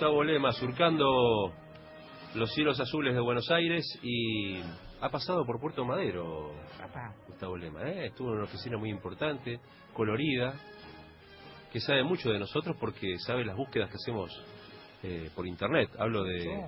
Gustavo Lema, surcando los cielos azules de Buenos Aires y ha pasado por Puerto Madero, Gustavo Lema. ¿eh? Estuvo en una oficina muy importante, colorida, que sabe mucho de nosotros porque sabe las búsquedas que hacemos eh, por internet. Hablo de,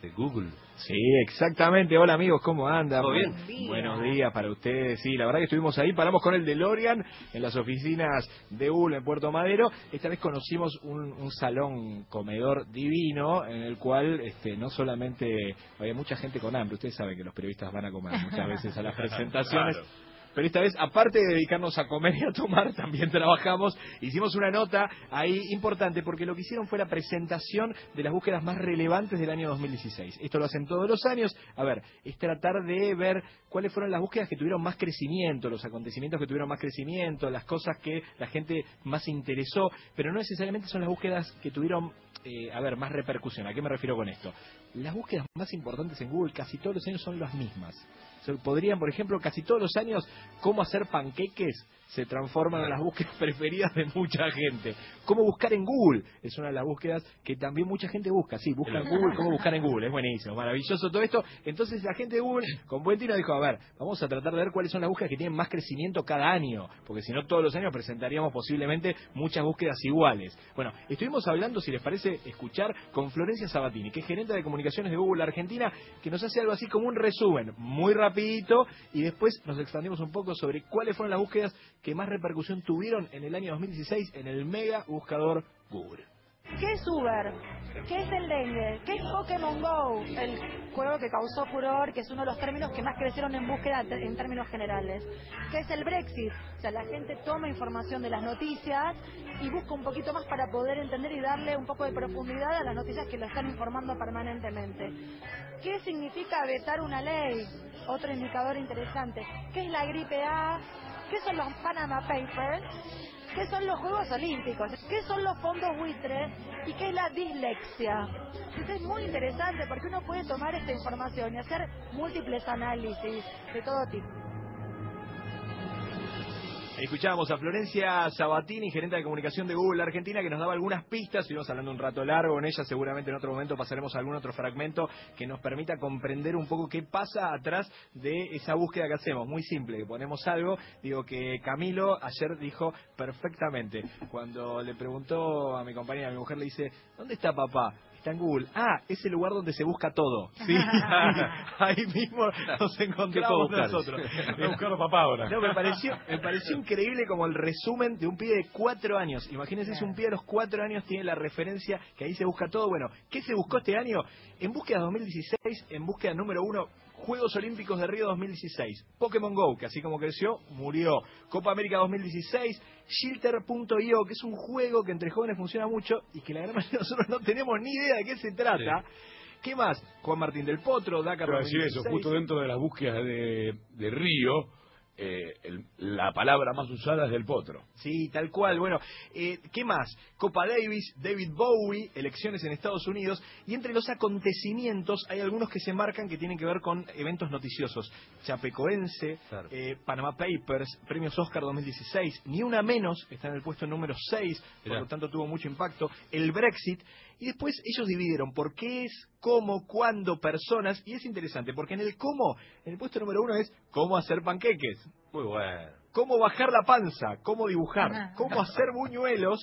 de, Google. Sí, exactamente. Hola amigos, ¿cómo andan? ¿Todo bien? Buenos días para ustedes. Sí, la verdad que estuvimos ahí, paramos con el DeLorean en las oficinas de Google en Puerto Madero. Esta vez conocimos un, un salón comedor divino en el cual este, no solamente había mucha gente con hambre, ustedes saben que los periodistas van a comer muchas veces a las presentaciones. Claro. Pero esta vez, aparte de dedicarnos a comer y a tomar, también trabajamos. Hicimos una nota ahí importante porque lo que hicieron fue la presentación de las búsquedas más relevantes del año 2016. Esto lo hacen todos los años. A ver, es tratar de ver cuáles fueron las búsquedas que tuvieron más crecimiento, los acontecimientos que tuvieron más crecimiento, las cosas que la gente más interesó, pero no necesariamente son las búsquedas que tuvieron eh, a ver, más repercusión. ¿A qué me refiero con esto? Las búsquedas más importantes en Google casi todos los años son las mismas. Podrían, por ejemplo, casi todos los años, cómo hacer panqueques se transforman en las búsquedas preferidas de mucha gente. ¿Cómo buscar en Google? Es una de las búsquedas que también mucha gente busca. Sí, busca en Google, ¿cómo buscar en Google? Es buenísimo, maravilloso todo esto. Entonces la gente de Google, con buen tino, dijo, a ver, vamos a tratar de ver cuáles son las búsquedas que tienen más crecimiento cada año, porque si no todos los años presentaríamos posiblemente muchas búsquedas iguales. Bueno, estuvimos hablando, si les parece, escuchar con Florencia Sabatini, que es gerente de comunicaciones de Google Argentina, que nos hace algo así como un resumen muy rapidito y después nos expandimos un poco sobre cuáles fueron las búsquedas que más repercusión tuvieron en el año 2016 en el mega buscador Google. ¿Qué es Uber? ¿Qué es el dengue? ¿Qué es Pokémon Go? El juego que causó furor, que es uno de los términos que más crecieron en búsqueda en términos generales. ¿Qué es el Brexit? O sea, la gente toma información de las noticias y busca un poquito más para poder entender y darle un poco de profundidad a las noticias que lo están informando permanentemente. ¿Qué significa vetar una ley? Otro indicador interesante. ¿Qué es la gripe A? ¿Qué son los Panama Papers? ¿Qué son los Juegos Olímpicos? ¿Qué son los fondos buitres? ¿Y qué es la dislexia? Esto es muy interesante porque uno puede tomar esta información y hacer múltiples análisis de todo tipo. Escuchábamos a Florencia Sabatini, gerente de comunicación de Google Argentina, que nos daba algunas pistas. Estuvimos hablando un rato largo con ella. Seguramente en otro momento pasaremos a algún otro fragmento que nos permita comprender un poco qué pasa atrás de esa búsqueda que hacemos. Muy simple, que ponemos algo. Digo que Camilo ayer dijo perfectamente. Cuando le preguntó a mi compañera, a mi mujer, le dice, ¿dónde está papá? está en Google. Ah, es el lugar donde se busca todo. Sí, ahí mismo nos encontramos nosotros. Voy a buscar papá ahora. No, me pareció, me pareció increíble como el resumen de un pibe de cuatro años. Imagínense si un pibe de los cuatro años tiene la referencia que ahí se busca todo. Bueno, ¿qué se buscó este año? En búsqueda 2016, en búsqueda número uno, Juegos Olímpicos de Río 2016, Pokémon Go, que así como creció, murió, Copa América 2016, Shilter.io, que es un juego que entre jóvenes funciona mucho y que la gran mayoría de nosotros no tenemos ni idea de qué se trata. Sí. ¿Qué más? Juan Martín del Potro, Dakar Pero decir eso, justo dentro de las búsquedas de, de Río, eh, el, la palabra más usada es del potro. Sí, tal cual. Bueno, eh, ¿qué más? Copa Davis, David Bowie, elecciones en Estados Unidos. Y entre los acontecimientos hay algunos que se marcan que tienen que ver con eventos noticiosos. Chapecoense, claro. eh, Panama Papers, Premios Oscar 2016. Ni una menos, está en el puesto número 6, por Mirá. lo tanto tuvo mucho impacto. El Brexit. Y después ellos dividieron por qué es, cómo, cuándo, personas. Y es interesante, porque en el cómo, en el puesto número uno es cómo hacer panqueques. Muy bueno. Cómo bajar la panza, cómo dibujar, cómo hacer buñuelos,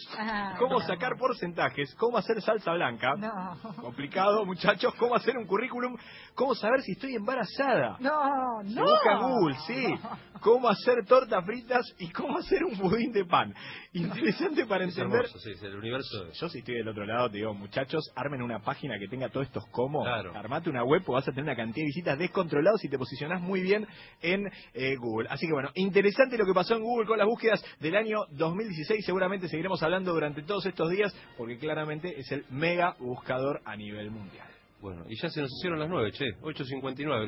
cómo sacar porcentajes, cómo hacer salsa blanca. No. Complicado, muchachos. Cómo hacer un currículum, cómo saber si estoy embarazada. No, Se no. busca Google, sí. Cómo hacer tortas fritas y cómo hacer un budín de pan. Interesante para Es entender. hermoso, sí, es el universo. Yo si estoy del otro lado te digo, muchachos, armen una página que tenga todos estos cómo, Claro. armate una web o vas a tener una cantidad de visitas descontrolados y te posicionás muy bien en eh, Google. Así que bueno, interesante lo que pasó en Google con las búsquedas del año 2016. Seguramente seguiremos hablando durante todos estos días porque claramente es el mega buscador a nivel mundial. Bueno, y ya se nos hicieron las nueve, che, 8.59.